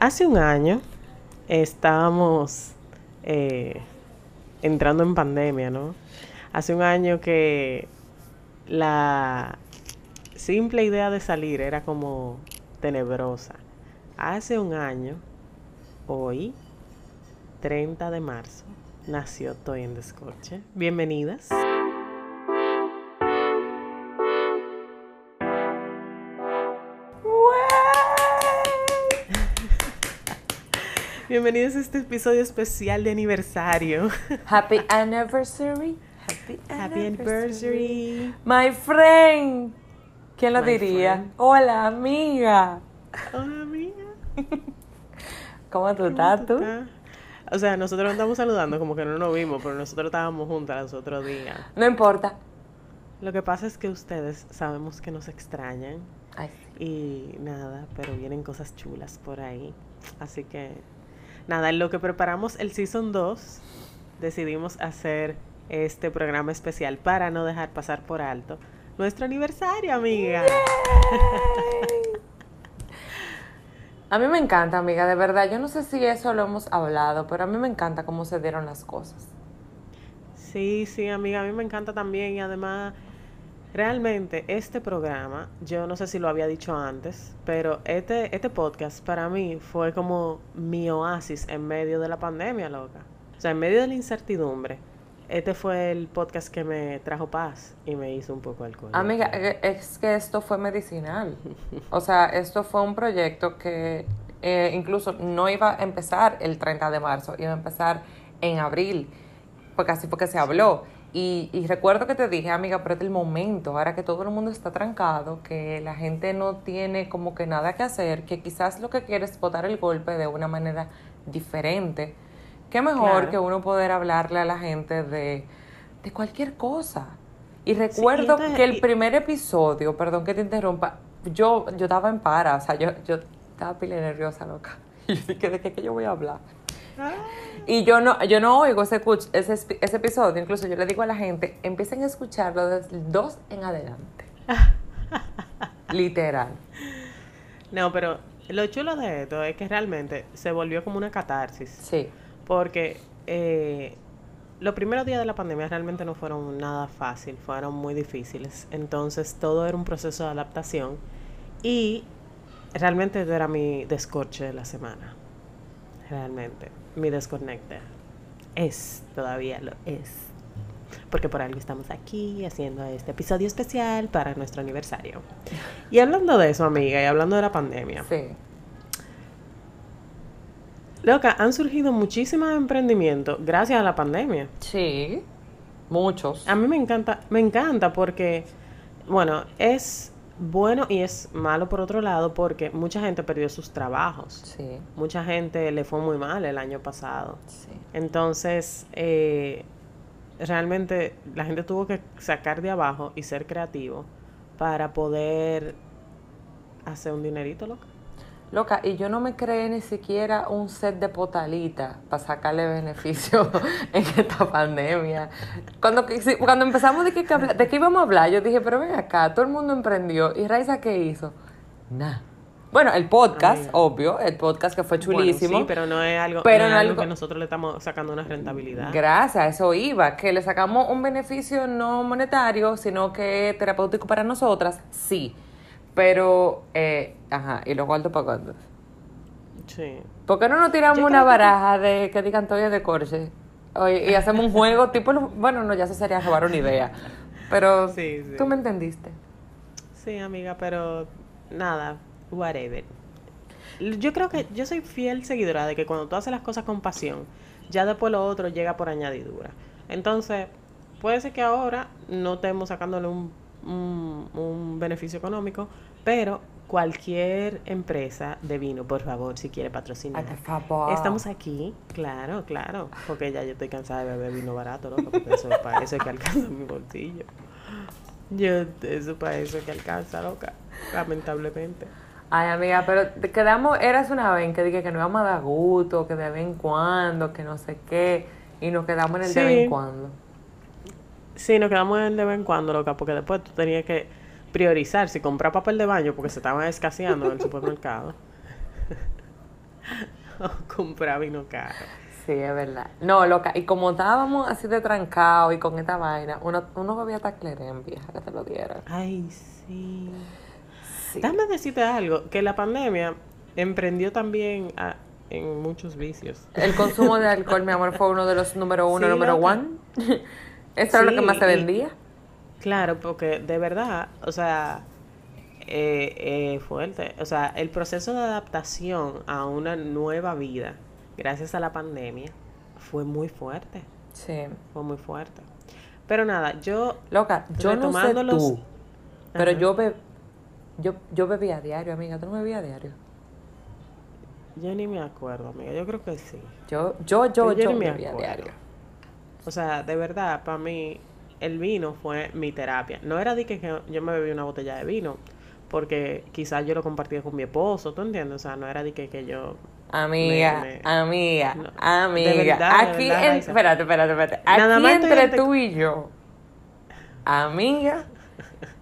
Hace un año estábamos eh, entrando en pandemia, ¿no? Hace un año que la simple idea de salir era como tenebrosa. Hace un año, hoy, 30 de marzo, nació Toy en Descorche. Bienvenidas. Bienvenidos a este episodio especial de aniversario. Happy anniversary. Happy, Happy anniversary. My friend. ¿Quién lo My diría? friend. Hola, amiga. Hola, amiga. ¿Cómo tú ¿Cómo estás tú? O sea, nosotros nos estamos saludando como que no nos vimos, pero nosotros estábamos juntas los otros días. No importa. Lo que pasa es que ustedes sabemos que nos extrañan Ay, y nada, pero vienen cosas chulas por ahí. Así que nada, en lo que preparamos el Season 2, decidimos hacer este programa especial para no dejar pasar por alto nuestro aniversario, amiga. A mí me encanta, amiga, de verdad. Yo no sé si eso lo hemos hablado, pero a mí me encanta cómo se dieron las cosas. Sí, sí, amiga, a mí me encanta también y además, realmente este programa, yo no sé si lo había dicho antes, pero este, este podcast para mí fue como mi oasis en medio de la pandemia, loca. O sea, en medio de la incertidumbre, este fue el podcast que me trajo paz y me hizo un poco alcohol. Amiga, eh, es que esto fue medicinal. O sea, esto fue un proyecto que eh, incluso no iba a empezar el 30 de marzo, iba a empezar en abril, porque así fue que se habló. Y, y recuerdo que te dije, amiga, es el momento, ahora que todo el mundo está trancado, que la gente no tiene como que nada que hacer, que quizás lo que quiere es botar el golpe de una manera diferente. Qué mejor Claro. que uno poder hablarle a la gente de, de cualquier cosa. Y recuerdo entonces- que el y- primer episodio, perdón que te interrumpa, yo, yo estaba en para, o sea, yo, yo estaba pila nerviosa, loca. Y yo dije, ¿de qué, qué yo voy a hablar? Y yo no, yo no oigo ese, ese, ese episodio, incluso yo le digo a la gente, empiecen a escucharlo desde el 2 en adelante. Literal. No, pero lo chulo de esto es que realmente se volvió como una catarsis. Sí. Porque eh, los primeros días de la pandemia realmente no fueron nada fácil, fueron muy difíciles. Entonces todo era un proceso de adaptación y realmente era mi descorche de la semana. Realmente, mi desconecte. Es, todavía lo es. Porque por algo estamos aquí haciendo este episodio especial para nuestro aniversario. Y hablando de eso, amiga, y hablando de la pandemia. Sí. Loca, han surgido muchísimos emprendimientos gracias a la pandemia. Sí. Muchos. A mí me encanta, me encanta porque, bueno, es bueno y es malo por otro lado porque mucha gente perdió sus trabajos. Sí. Mucha gente le fue muy mal el año pasado. Sí. Entonces, eh, realmente la gente tuvo que sacar de abajo y ser creativo para poder hacer un dinerito, loca. Loca, y yo no me creé ni siquiera un set de potalita para sacarle beneficio en esta pandemia. Cuando, cuando empezamos de habla- de qué íbamos a hablar, yo dije, pero ven acá, todo el mundo emprendió. ¿Y Raiza qué hizo? Nada. Bueno, el podcast, Amiga. obvio, el podcast que fue Bueno, chulísimo. sí, pero no es algo, Pero no es algo algo- que nosotros le estamos sacando una rentabilidad. Gracias, eso iba, que le sacamos un beneficio no monetario, sino que terapéutico para nosotras, sí. Pero, eh, ajá, y los cuartos para cuántos. Sí. ¿Por qué no nos tiramos Yo una creo que- baraja de que digan Toya de Corche? Oye, y hacemos un juego tipo, bueno, no, ya eso sería robar una idea. Pero Sí, sí. tú me entendiste. Sí, amiga, pero nada, whatever. Yo creo que yo soy fiel seguidora de que cuando tú haces las cosas con pasión, ya después lo otro llega por añadidura. Entonces, puede ser que ahora no estemos sacándole un, un, un beneficio económico, pero cualquier empresa de vino, por favor, si quiere patrocinar. Por favor. Estamos aquí, claro, claro, porque ya yo estoy cansada de beber vino barato, loco, porque eso es para eso es que alcanza mi bolsillo. Yo, eso para eso es que alcanza, loca, lamentablemente. Ay, amiga, pero te quedamos, eras una vez que dije que no íbamos a dar gusto, que de vez en cuando, que no sé qué, y nos quedamos en el de vez en cuando. Sí, nos quedamos en el de vez en cuando, loca, porque después tú tenías que priorizar si comprar papel de baño porque se estaban escaseando en el supermercado. comprar vino caro. Sí, es verdad. No, loca, y como estábamos así de trancado y con esta vaina, uno, uno bebía taclerén, vieja, que te lo diera. Ay, sí. Sí. Déjame decirte algo, que la pandemia emprendió también a- en muchos vicios. El consumo de alcohol, mi amor, fue uno de los número uno, Sí, número loca. one. Eso era lo Sí, que más se y- vendía. Claro, porque de verdad, o sea, eh, eh, fuerte. O sea, el proceso de adaptación a una nueva vida, gracias a la pandemia, fue muy fuerte. Sí. Fue muy fuerte. Pero nada, yo Loca, yo no sé los- tú, pero Ajá. yo, be yo, yo bebía a diario, amiga. ¿Tú no bebías a diario? yo ni me acuerdo, amiga. Yo creo que sí. Yo, yo, yo, yo, ni me bebía a diario. O sea, de verdad, para mí, el vino fue mi terapia. No era de que, yo me bebí una botella de vino, porque quizás yo lo compartía con mi esposo, ¿tú entiendes? O sea, no era de que, que yo... Amiga, Me- me- amiga, No, de amiga. de Aquí, verdad, en- Raiza. espérate, espérate, espérate. Nada Aquí más estoy entre tú y yo, amiga,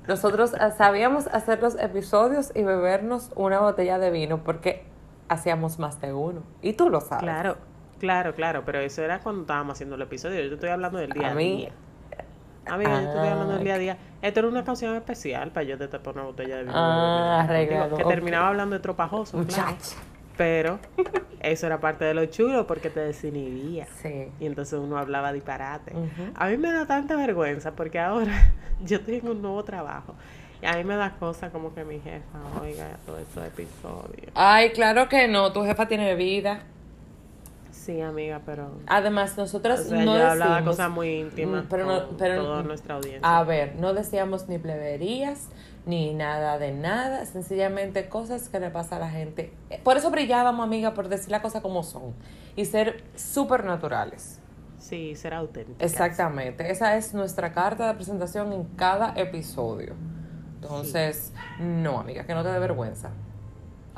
nosotros ah, sabíamos hacer los episodios y bebernos una botella de vino porque hacíamos más de uno. Y tú lo sabes. Claro, claro, claro, pero eso era cuando estábamos haciendo el episodio. Yo te estoy hablando del día a, A mí- día. Amiga, yo te estoy hablando del Ah, día a día. Esto era una canción especial para yo te tapar una botella de vino. Ah, arreglado, Que terminaba hablando de tropajoso. claro. Muchacha. Pero eso era parte de lo chulo porque te desinhibía. Sí. Y entonces uno hablaba disparate. A mí me da tanta vergüenza porque ahora yo en un nuevo trabajo. Y a mí me da cosa como que mi jefa oiga todos esos episodios. Ay, claro que no, tu jefa tiene vida. Sí, amiga, pero... Además, O nosotros sea, no yo hablaba cosas muy íntimas pero no- con pero- toda nuestra audiencia. A ver, no decíamos ni pleberías, ni nada de nada, sencillamente cosas que le pasa a la gente. Por eso brillábamos, amiga, por decir las cosas como son y ser súper naturales. Sí, ser auténtica. Exactamente, esa es nuestra carta de presentación en cada episodio. Entonces, no, amiga, que no te dé vergüenza.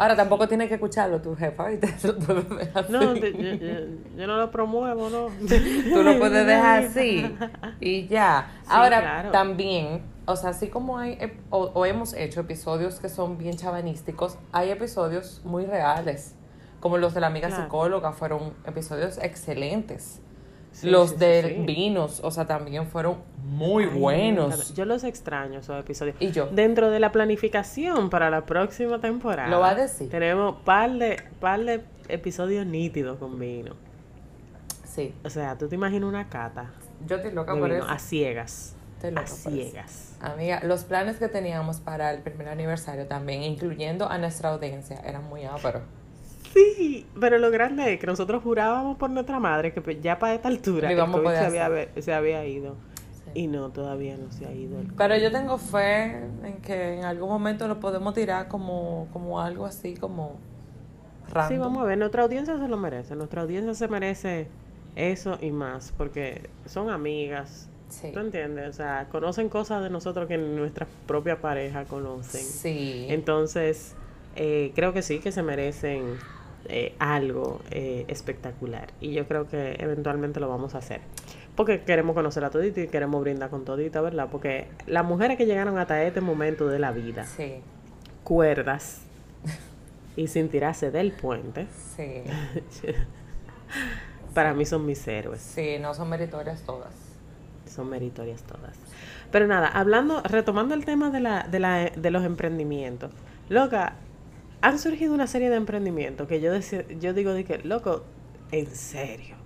Ahora tampoco tienes que escucharlo tu jefa, ¿viste? No, te- yo, yo- yo no lo promuevo, no. Tú lo puedes dejar así y ya. Sí, Ahora, claro. también, o sea, así como hay, o, o hemos hecho episodios que son bien chavanísticos, hay episodios muy reales, como los de la amiga Claro. psicóloga, fueron episodios excelentes. Sí, los sí, de sí. vinos, o sea, también fueron muy Ay, buenos. Yo los extraño, esos episodios. Y yo. Dentro de la planificación para la próxima temporada. Lo va a decir. Tenemos par de, par de episodios nítidos con vino. Sí, O sea, tú te imaginas una cata yo estoy loca por vino eso. a ciegas. Estoy loca A por eso. ciegas. Amiga, los planes que teníamos para el primer aniversario también, incluyendo a nuestra audiencia, eran muy áperos. Sí, pero lo grande es que nosotros jurábamos por nuestra madre que pues, ya para esta altura el COVID se había, se había ido. Sí. Y no, todavía no se ha ido. el Pero yo tengo fe en que en algún momento lo podemos tirar como, como algo así, como random. Sí, vamos a ver, nuestra audiencia se lo merece. Nuestra audiencia se merece eso y más, porque son amigas. Sí. ¿Tú entiendes? O sea, conocen cosas de nosotros que nuestra propia pareja conocen. Sí. Entonces, eh, creo que sí, que se merecen eh, algo eh, espectacular. Y yo creo que eventualmente lo vamos a hacer. Porque queremos conocer a todita y queremos brindar con todita, ¿verdad? Porque las mujeres que llegaron hasta este momento de la vida, Sí, cuerdas y sin tirarse del puente, sí. para mí son mis héroes. Sí, no son meritorias todas. Son meritorias todas. Pero nada, hablando, retomando el tema de, la, de, la, de los emprendimientos. Loca, han surgido una serie de emprendimientos que yo, yo digo, de que, loco, en serio.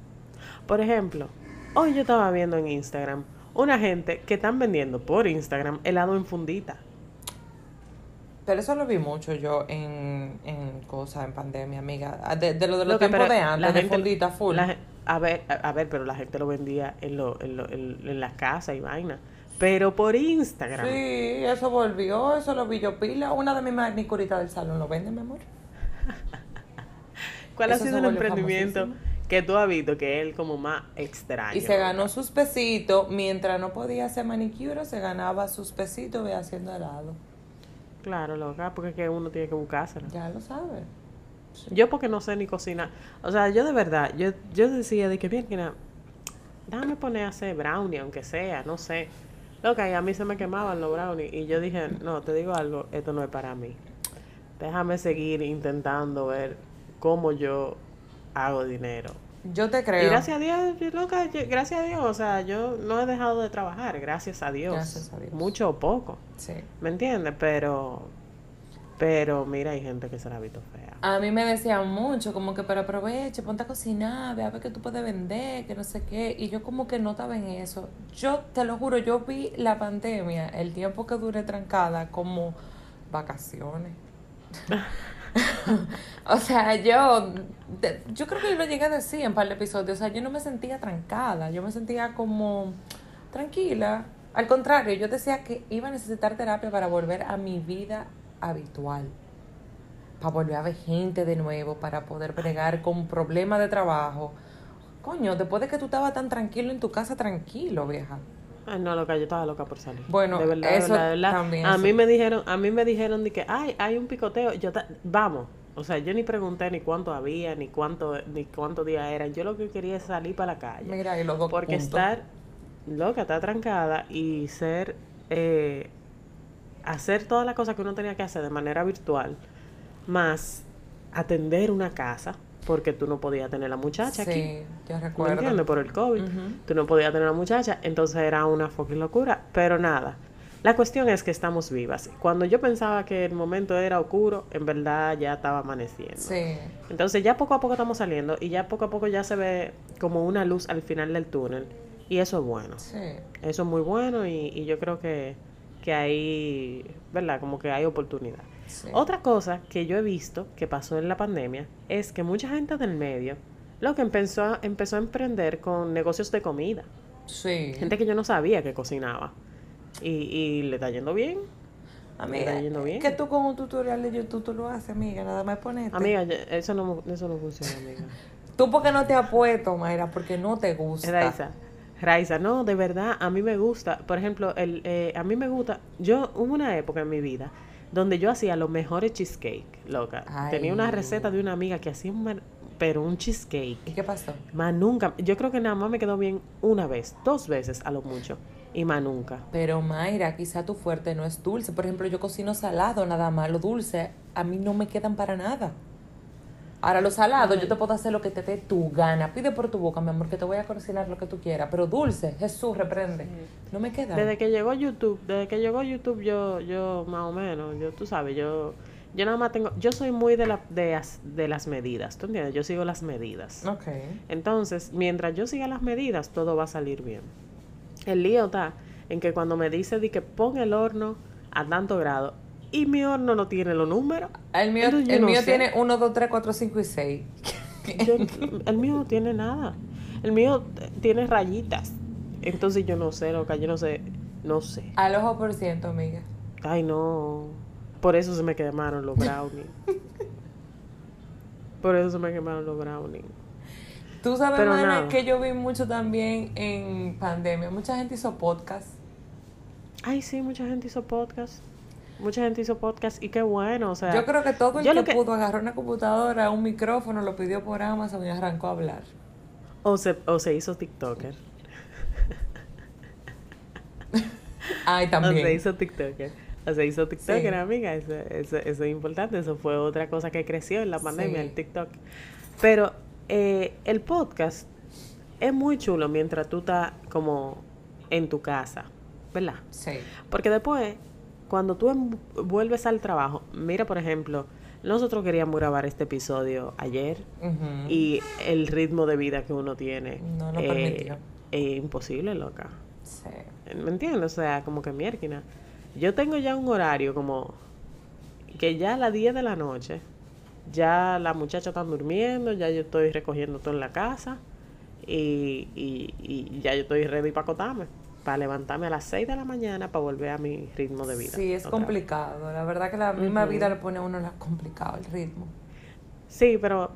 Por ejemplo, hoy yo estaba viendo en Instagram una gente que están vendiendo por Instagram helado en fundita. Pero eso lo vi mucho yo en, en cosas, en pandemia, amiga. Ah, De, de lo de los tiempos de la antes, de gente- fundita full. la a ver, a, a ver, pero la gente lo vendía en, lo, en, lo, en, en las casas y vaina. Pero por Instagram. Sí, eso volvió, eso lo vi yo pila. Una de mis manicuritas del salón lo vende, mi amor. ¿Cuál ha sido el emprendimiento famosísimo. que tú has visto que el como más extraño? Y se ganó sus pesitos. Mientras no podía hacer manicure, se ganaba sus pesitos haciendo helado. Claro, loca, porque es que uno tiene que buscárselo. Ya lo sabes. Yo porque no sé ni cocinar. O sea, yo de verdad, yo, yo decía de que, mira, déjame poner a hacer brownie, aunque sea, no sé. Loca, y a mí se me quemaban los brownies. Y yo dije, no, te digo algo, esto no es para mí. Déjame seguir intentando ver cómo yo hago dinero. Yo te creo. Y gracias a Dios, loca, yo- gracias a Dios, o sea, yo no he dejado de trabajar, gracias a Dios. Gracias a Dios. Mucho o poco, Sí. ¿me entiendes? Pero, pero mira, hay gente que se la ha visto fea. A mí me decían mucho, como que, pero aproveche, ponte a cocinar, ve a ver qué tú puedes vender, que no sé qué. Y yo como que no estaba en eso. Yo, te lo juro, yo vi la pandemia, el tiempo que duré trancada, como vacaciones. o sea, yo, yo creo que lo llegué a decir en par de episodios. O sea, yo no me sentía trancada, yo me sentía como tranquila. Al contrario, yo decía que iba a necesitar terapia para volver a mi vida habitual para volver a ver gente de nuevo, para poder bregar con problemas de trabajo. Coño, después de que tú estabas tan tranquilo en tu casa, tranquilo, vieja. Ay, no, loca, yo estaba loca por salir. Bueno, de verdad, de eso verdad, de verdad. también, A eso. mí me dijeron, a mí me dijeron de que, ay, hay un picoteo. Yo, ta- vamos. O sea, yo ni pregunté ni cuánto había, ni cuánto, ni cuántos días eran. Yo lo que quería es salir para la calle. Mira, y los dos Porque puntos. estar loca, estar trancada y ser, eh, hacer todas las cosas que uno tenía que hacer de manera virtual, más atender una casa, porque tú no podías tener la muchacha aquí. Sí, yo ¿Me recuerdo. entiendes? Por el COVID. Tú no podías tener una muchacha, entonces era una fucking locura. Pero nada, la cuestión es que estamos vivas. Cuando yo pensaba que el momento era oscuro, en verdad ya estaba amaneciendo. Sí, Entonces ya poco a poco estamos saliendo y ya poco a poco ya se ve como una luz al final del túnel. Y eso es bueno. sí. Eso es muy bueno y, y yo creo que, que hay, ¿verdad? Como que hay oportunidad. sí. Otra cosa que yo he visto que pasó en la pandemia es que mucha gente del medio lo que empezó a, empezó a emprender con negocios de comida. Sí. Gente que yo no sabía que cocinaba. Y, y le está yendo bien. Amiga, está yendo bien. que tú con un tutorial de YouTube tú lo haces, amiga, nada más ponerte. Amiga, eso no, eso no funciona, amiga. Tú porque no te has puesto, Mayra, porque no te gusta. Raiza, Raiza, no, de verdad, a mí me gusta. Por ejemplo, el, eh, a mí me gusta. Yo hubo una época en mi vida donde yo hacía los mejores cheesecake, loca. Ay. Tenía una receta de una amiga que hacía un, pero un ¿Y cheesecake. qué pasó? Más nunca, yo creo que nada más me quedó bien una vez, dos veces a lo mucho. Y más nunca. Pero Mayra, quizá tu fuerte no es dulce. Por ejemplo, yo cocino salado nada más. Lo dulce a mí no me quedan para nada. Ahora, lo salado, yo te puedo hacer lo que te dé tu gana. Pide por tu boca, mi amor, que te voy a cocinar lo que tú quieras. Pero dulce, Jesús, reprende. No me queda. Desde que llegó YouTube, desde que llegó YouTube yo, yo más o menos, yo, tú sabes, yo, yo nada más tengo, yo soy muy de, la, de, as- de las medidas, ¿tú entiendes? Yo sigo las medidas. Ok. Entonces, mientras yo siga las medidas, todo va a salir bien. El lío está en que cuando me dice de que pon el horno a tanto grado y mi horno no tiene los números, El mío, Entonces, el no mío sé. tiene 1, 2, 3, 4, 5 y 6. yo- el mío no tiene nada. El mío tiene rayitas. Entonces yo no sé, loca, yo no sé, no sé. Al ojo por ciento, amiga. Ay, no. Por eso se me quemaron los brownies. Por eso se me quemaron los brownies. Tú sabes, Pero Mana, nada. que yo vi mucho también en pandemia. Mucha gente hizo podcast. Ay, sí, mucha gente hizo podcast. Mucha gente hizo podcast y qué bueno, o sea. Yo creo que todo el yo que, lo que- pudo agarrar una computadora, un micrófono, lo pidió por Amazon y arrancó a hablar. O se, o se hizo TikToker. Ay, O se también. hizo TikToker. O se hizo TikToker, Sí. amiga. Eso, eso, eso es importante. Eso fue otra cosa que creció en la pandemia, Sí. el TikTok. Pero eh, el podcast es muy chulo mientras tú estás como en tu casa, ¿verdad? Sí. Porque después, cuando tú em- vuelves al trabajo, mira, por ejemplo, nosotros queríamos grabar este episodio ayer y el ritmo de vida que uno tiene No lo eh, es imposible, loca. Sí. ¿Me entiendes? O sea, como que mierda. Yo tengo ya un horario como que ya a las 10 de la noche, ya las muchachas están durmiendo, ya yo estoy recogiendo todo en la casa y, y, y ya yo estoy ready para acotarme, para levantarme a las 6 de la mañana para volver a mi ritmo de vida. Sí, es vez. complicado. La verdad que la misma vida le pone a uno complicado el ritmo. Sí, pero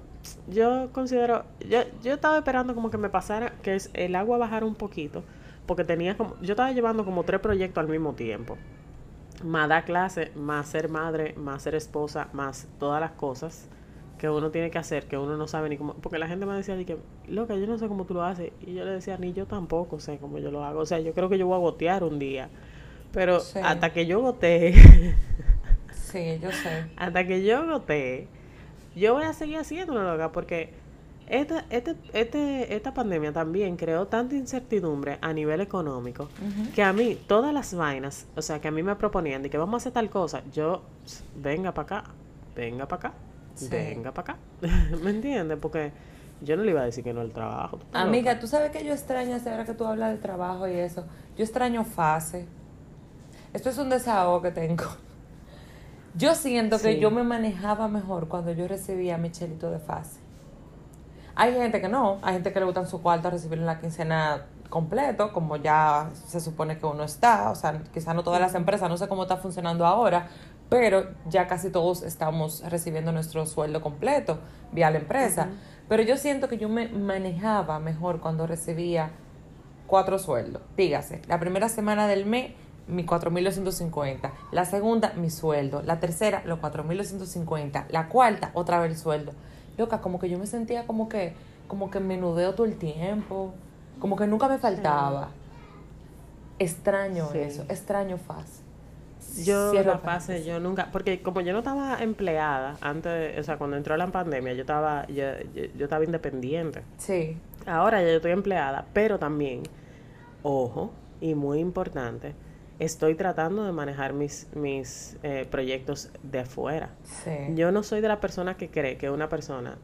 yo considero, yo, yo estaba esperando como que me pasara, que es el agua bajara un poquito, porque tenía como, yo estaba llevando como tres proyectos al mismo tiempo. Más dar clase, más ser madre, más ser esposa, más todas las cosas que uno tiene que hacer, que uno no sabe ni cómo, porque la gente me decía, de que, loca, yo no sé cómo tú lo haces, y yo le decía, ni yo tampoco sé cómo yo lo hago, o sea, yo creo que yo voy a gotear un día, pero Sí. hasta que yo gotee, Sí, yo sé. hasta que yo gotee, yo voy a seguir haciéndolo, loca, porque esta, este, este, esta pandemia también creó tanta incertidumbre a nivel económico que a mí todas las vainas, o sea, que a mí me proponían de que vamos a hacer tal cosa, yo, venga para acá, venga para acá, venga para acá. ¿Me entiendes? Porque yo no le iba a decir que no el trabajo. Amiga, tú sabes que yo extraño, ahora que tú hablas de trabajo y eso, yo extraño fase. Esto es un desahogo que tengo. Yo siento que yo me manejaba mejor cuando yo recibía mi chelito de fase. Hay gente que no, hay gente que le gustan su cuarto recibir la quincena completo, como ya se supone que uno está, o sea, quizá no todas las empresas, no sé cómo está funcionando ahora, pero ya casi todos estamos recibiendo nuestro sueldo completo vía la empresa. Pero yo siento que yo me manejaba mejor cuando recibía cuatro sueldos. Dígase, la primera semana del mes, mi 4.250. La segunda, mi sueldo. La tercera, los 4.250. La cuarta, otra vez el sueldo loca, como que yo me sentía como que, como que menudeo todo el tiempo, como que nunca me faltaba. Extraño eso, extraño fase. Yo la fase, yo nunca, porque como yo no estaba empleada antes, o sea, cuando entró la pandemia, yo estaba, yo, yo, estaba independiente. Sí. Ahora ya yo estoy empleada, pero también, ojo, y muy importante, estoy tratando de manejar mis, mis eh, proyectos de afuera. Yo no soy de la persona que cree que una persona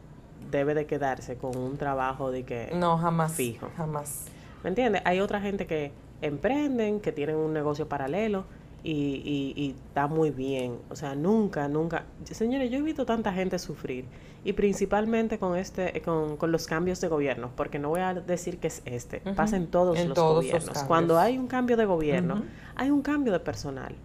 debe de quedarse con un trabajo de que no jamás fijo. Jamás. ¿Me entiendes? Hay otra gente que emprenden, que tienen un negocio paralelo y, y, y está muy bien. O sea, nunca, nunca. Señores, yo he visto tanta gente sufrir y principalmente con este con, con, los cambios de gobierno, porque no voy a decir que es este, pasa en todos los gobiernos. Cuando hay un cambio de gobierno, hay un cambio de personal.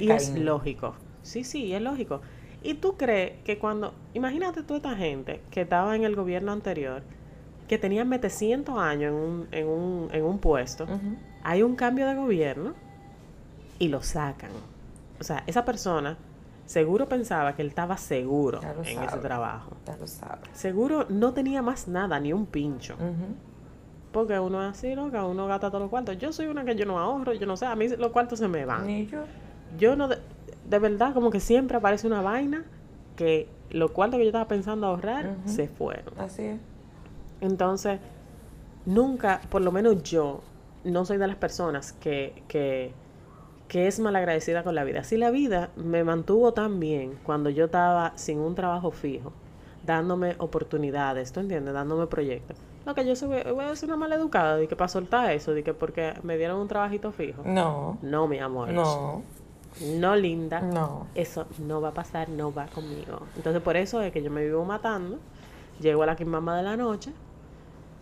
y es lógico. Sí, sí, es lógico. ¿Y tú crees que cuando, imagínate toda esta gente que estaba en el gobierno anterior, que tenían 700 años en un, en un, en un puesto, hay un cambio de gobierno y lo sacan. O sea, esa persona Seguro pensaba que él estaba seguro en ese trabajo. Ya lo sabe. Seguro no tenía más nada, ni un pincho. Porque uno es así. Que uno gasta todos los cuartos. Yo soy una que yo no ahorro, yo no sé, a mí los cuartos se me van. Ni yo. Yo no, de, verdad, como que siempre aparece una vaina que los cuartos que yo estaba pensando ahorrar se fueron. Así es. Entonces, nunca, por lo menos yo, no soy de las personas que, que que es malagradecida con la vida. Si la vida me mantuvo tan bien cuando yo estaba sin un trabajo fijo, dándome oportunidades, ¿tú entiendes? Dándome proyectos. No, que yo soy, voy a ser una mala educada de que para soltar eso, de que porque me dieron un trabajito fijo. No. No, mi amor. No. No, linda. No. Eso no va a pasar, no va conmigo. Entonces, por eso es que yo me vivo matando. Llego a la quimama de la noche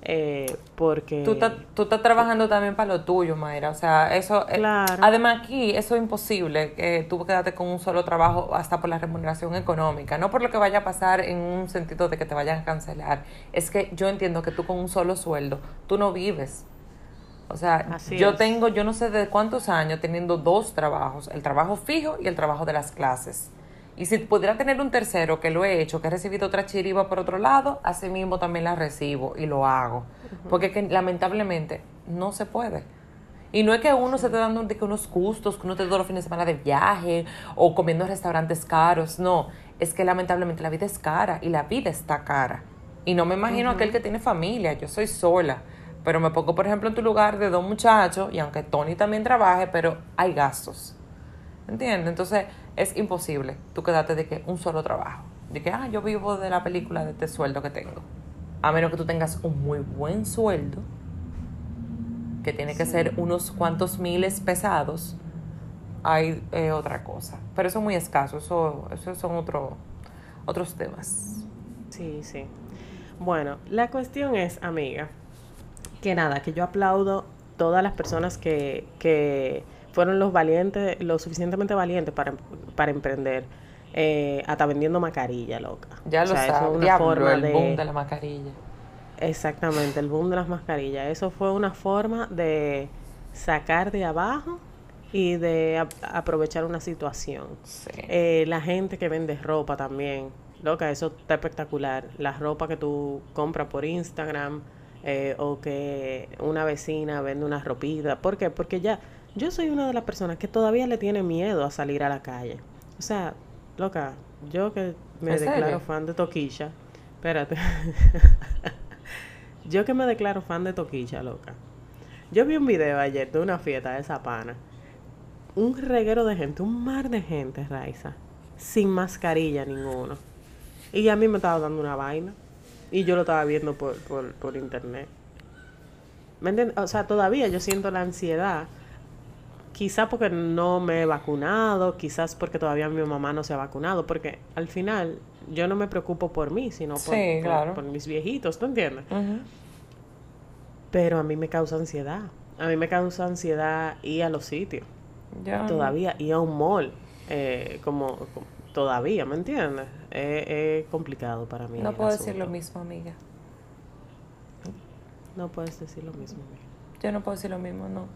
eh, porque... Tú, tú estás trabajando también para lo tuyo, Mayra. O sea, eso... Eh, además aquí, eso es imposible, que tú quedarte con un solo trabajo hasta por la remuneración económica. No por lo que vaya a pasar en un sentido de que te vayan a cancelar. Es que yo entiendo que tú con un solo sueldo, tú no vives. O sea, yo tengo, yo no sé de cuántos años teniendo dos trabajos, el trabajo fijo y el trabajo de las clases. Y si pudiera tener un tercero que lo he hecho, que he recibido otra chiriba por otro lado, así mismo también la recibo y lo hago. Porque que, lamentablemente no se puede. Y no es que uno se esté dando de que unos gustos, que uno te todos los fines de semana de viaje o comiendo en restaurantes caros. No, es que lamentablemente la vida es cara y la vida está cara. Y no me imagino aquel que tiene familia, yo soy sola. Pero me pongo, por ejemplo, en tu lugar de dos muchachos y aunque Tony también trabaje, pero hay gastos. ¿Entiendes? Entonces es imposible tú quedarte de que un solo trabajo. De que, ah, yo vivo de la película de este sueldo que tengo. A menos que tú tengas un muy buen sueldo, que tiene que ser unos cuantos miles pesados, hay eh, otra cosa. Pero eso es muy escaso, eso, eso son otro, otros temas. Sí, sí. Bueno, la cuestión es, amiga, que nada, que yo aplaudo todas las personas que, que fueron los valientes, lo suficientemente valientes para, para emprender. Eh, hasta vendiendo mascarilla, loca. Ya lo sabes, una forma el boom de la mascarilla. Exactamente, el boom de las mascarillas. Eso fue una forma de sacar de abajo y de aprovechar una situación. Eh, la gente que vende ropa también, loca, eso está espectacular. La ropa que tú compras por Instagram eh, o que una vecina vende una ropita. ¿Por qué? Porque ya yo soy una de las personas que todavía le tiene miedo a salir a la calle. O sea, loca, yo que me declaro fan de Toquilla, espérate. Yo que me declaro fan de Toquicha, loca. Yo vi un video ayer de una fiesta de Zapana. Un reguero de gente, un mar de gente, Raiza. Sin mascarilla ninguno. Y a mí me estaba dando una vaina. Y yo lo estaba viendo por, por, por internet. ¿Me entiendes? O sea, todavía yo siento la ansiedad. Quizás porque no me he vacunado, quizás porque todavía mi mamá no se ha vacunado, porque al final yo no me preocupo por mí, sino por, Sí, por- claro. por mis viejitos, ¿tú entiendes? Ujú. Pero a mí me causa ansiedad. A mí me causa ansiedad ir a los sitios. Todavía ir a un mall. eh, como, como- todavía, ¿me entiendes? Es complicado para mí. No puedo decir lo mismo, amiga. No puedes decir lo mismo. amiga. Yo no puedo decir lo mismo, no.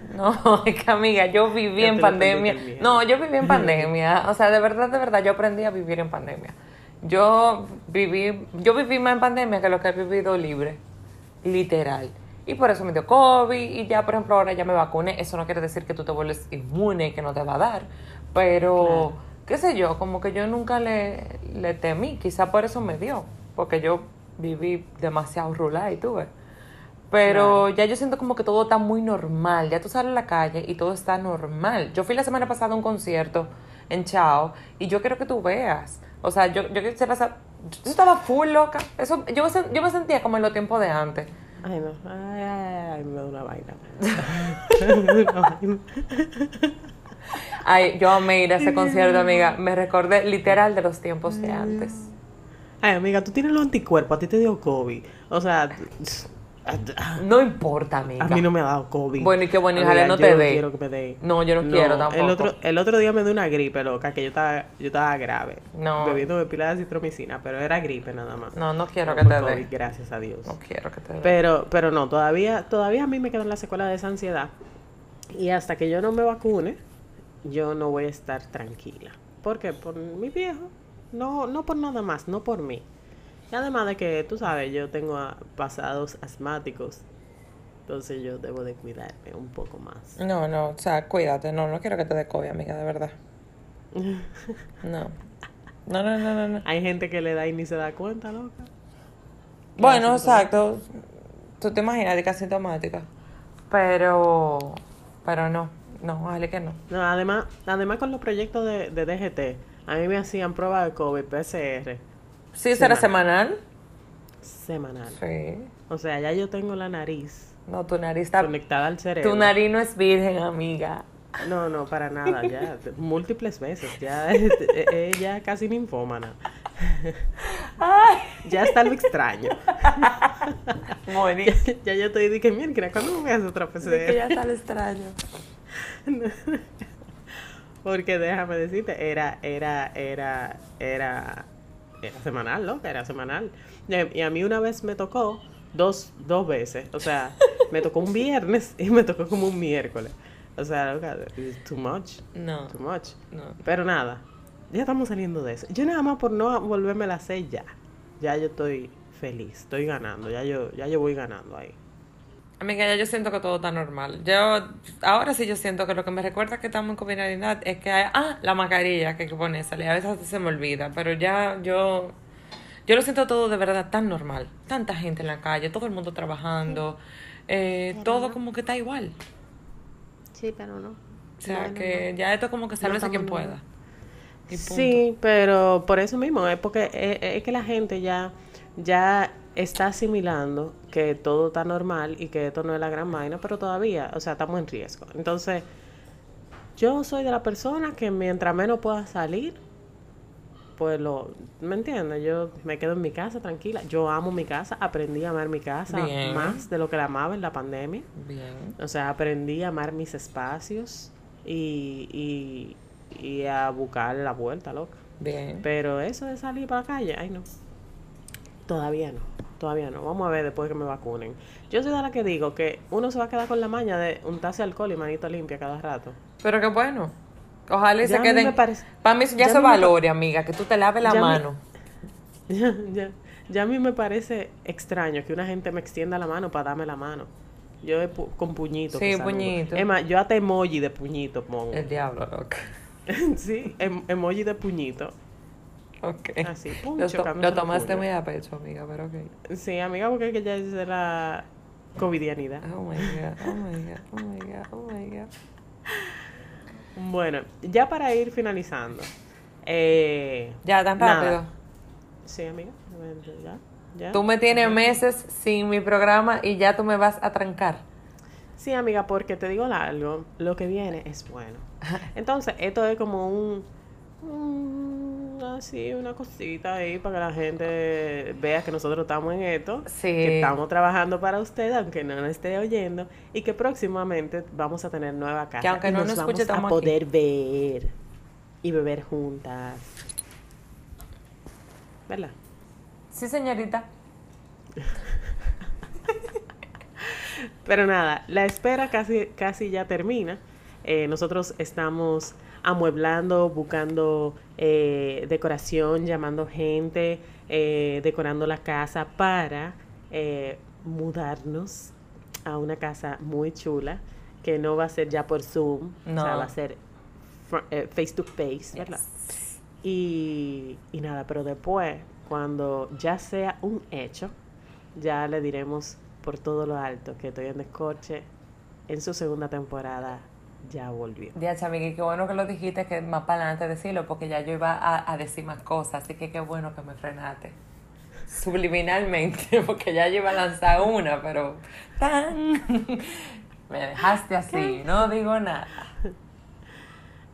No, es que amiga, yo viví en pandemia. No, yo viví en pandemia. O sea, de verdad, de verdad, yo aprendí a vivir en pandemia. Yo viví, yo viví más en pandemia que lo que he vivido libre. Literal. Y por eso me dio COVID y ya, por ejemplo, ahora ya me vacuné. Eso no quiere decir que tú te vuelves inmune y que no te va a dar. Pero, Claro. qué sé yo, como que yo nunca le, le temí. Quizá por eso me dio. Porque yo viví demasiado rulada y tuve. Pero ya yo siento como que todo está muy normal. Ya tú sales a la calle y todo está normal. Yo fui la semana pasada a un concierto en Chao y yo quiero que tú veas. O sea, yo, yo quisiera saber. Yo estaba full loca. Eso, yo, yo me sentía como en los tiempos de antes. Ay, no. Ay, ay, ay, me da una vaina. Me da una vaina. Ay, yo amé ir a ese concierto, amiga. Me recordé literal de los tiempos de antes. Ay, amiga, tú tienes los anticuerpos, a ti te dio COVID. O sea, No importa, amiga. a mí no me ha dado COVID. Bueno, y qué bueno, ojalá no te dé. quiero que me dé. No, yo no quiero tampoco. El otro, el otro día me dio una gripe, loca, que yo estaba, yo estaba grave. No. Bebiéndome pila de acitromicina, pero era gripe nada más. No, no quiero No que te dé. gracias a Dios. No quiero que te dé. Pero, pero no, todavía, todavía a mí me quedan las secuelas de esa ansiedad. Y hasta que yo no me vacune, yo no voy a estar tranquila. ¿Por qué? Por mi viejo. No, no por nada más, no por mí. Y además de que, tú sabes, yo tengo pasados asmáticos. Entonces yo debo de cuidarme un poco más. No, no, o sea, cuídate. No, no quiero que te dé COVID, amiga, de verdad. No. No, no, no, no. no. Hay gente que le da y ni se da cuenta, loca. Bueno, exacto. Tú te imaginas que asintomática. Pero. Pero no. No, ojalá que no. No, además, además con los proyectos de, de DGT, a mí me hacían pruebas de COVID, PCR, ¿Sí será Semanal. semanal? Sí. O sea, ya yo tengo la nariz No, tu nariz está. conectada al cerebro. Tu nariz no es virgen, amiga. No, no, para nada, ya, múltiples veces, ya, eh, eh, ya casi ninfómana. Ay, Ya está lo extraño. morí. ya yo estoy diciendo, mira, ¿cuándo me voy a hacer otra Es que ya PCR? está lo extraño. Porque déjame decirte, era, era, era, era, era semanal, loca, era semanal. Y a mí una vez me tocó dos, dos veces, o sea, me tocó un viernes y me tocó como un miércoles. O sea, loca, too much, No. too much. No. Pero nada, ya estamos saliendo de eso. Yo nada más por no volverme a la seis ya. Ya yo estoy feliz, estoy ganando, ya yo, ya yo voy ganando ahí. Amiga, ya yo siento que todo está normal. Yo, ahora sí yo siento que lo que me recuerda que estamos en comunidad es que hay, ah, la mascarilla que hay que ponerse, a veces se me olvida, pero ya yo, yo lo siento todo de verdad tan normal. Tanta gente en la calle, todo el mundo trabajando, eh, todo como que está igual. Sí, pero no. O sea, No, no, que ya esto como que sálvese quien estamos pueda. Sí, pero por eso mismo, es porque es, es que la gente ya, ya está asimilando que todo está normal y que esto no es la gran vaina, pero todavía, o sea, estamos en riesgo. Entonces, yo soy de la persona que mientras menos pueda salir, pues lo, ¿me entiendes? Yo me quedo en mi casa tranquila. Yo amo mi casa, aprendí a amar mi casa Bien. más de lo que la amaba en la pandemia. Bien. O sea, aprendí a amar mis espacios y, y, y a buscar la vuelta, loca. Bien. Pero eso de salir para la calle, ay no. Todavía no, todavía no. Vamos a ver después que me vacunen. Yo soy de la que digo que uno se va a quedar con la maña de untarse alcohol y manito limpia cada rato. Pero qué bueno. Ojalá y Ya se queden. Para mí ya se me valore, amiga, que tú te laves la ya mano. Ya, ya, ya a mí me parece extraño que una gente me extienda la mano para darme la mano. Yo pu- con puñito. Sí, puñito. Más, yo hasta emoji de puñito pongo. El diablo, loca. sí, em- emoji de puñito. Ok. Así, Lo, to- tomaste muy a pecho, amiga, pero ok. Sí, amiga, porque es que ya es de la covidianidad. Oh my god, oh my god, oh my god, oh my god. Bueno, ya para ir finalizando. Eh, Ya, tan Nada. rápido. sí, amiga. Ya, ya. Tú me tienes meses sin mi programa y ya tú me vas a trancar. Sí, amiga, porque te digo algo, lo que viene es bueno. Entonces, esto es como un, un- así, una cosita ahí para que la gente vea que nosotros estamos en esto, Sí. que estamos trabajando para usted, aunque no nos esté oyendo, y que próximamente vamos a tener nueva casa. Que aunque y no nos nos vamos a aquí. poder ver y beber juntas. ¿Verdad? Sí, señorita. Pero nada, la espera casi, casi ya termina. Eh, nosotros estamos amueblando, buscando eh, decoración, llamando gente, eh, decorando la casa para eh, mudarnos a una casa muy chula que no va a ser ya por Zoom, o sea, No. va a ser eh, face to face, ¿verdad? Y, y nada, pero después, cuando ya sea un hecho, ya le diremos por todo lo alto que Estoy en Descorche en su segunda temporada ya volvió. Diacha, amiga, y qué bueno que lo dijiste, que más para adelante decirlo, porque ya yo iba a, a decir más cosas, así que qué bueno que me frenaste. Subliminalmente, porque ya yo iba a lanzar una, pero ¡tan! me dejaste así, no digo nada.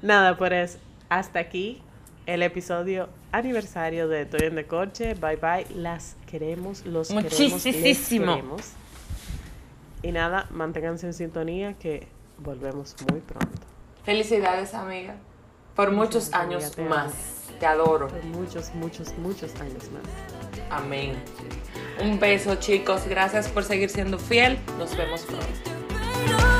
Nada, pues hasta aquí el episodio aniversario de Estoy en Descorche. Bye bye, las queremos, los queremos, les Muchísimo. queremos. Y nada, manténganse en sintonía que volvemos muy pronto. Felicidades, amiga. Por muchos años te amo. más. Te adoro. Por muchos, muchos, muchos años más. Amén. Un beso, chicos. Gracias por seguir siendo fiel. Nos vemos pronto.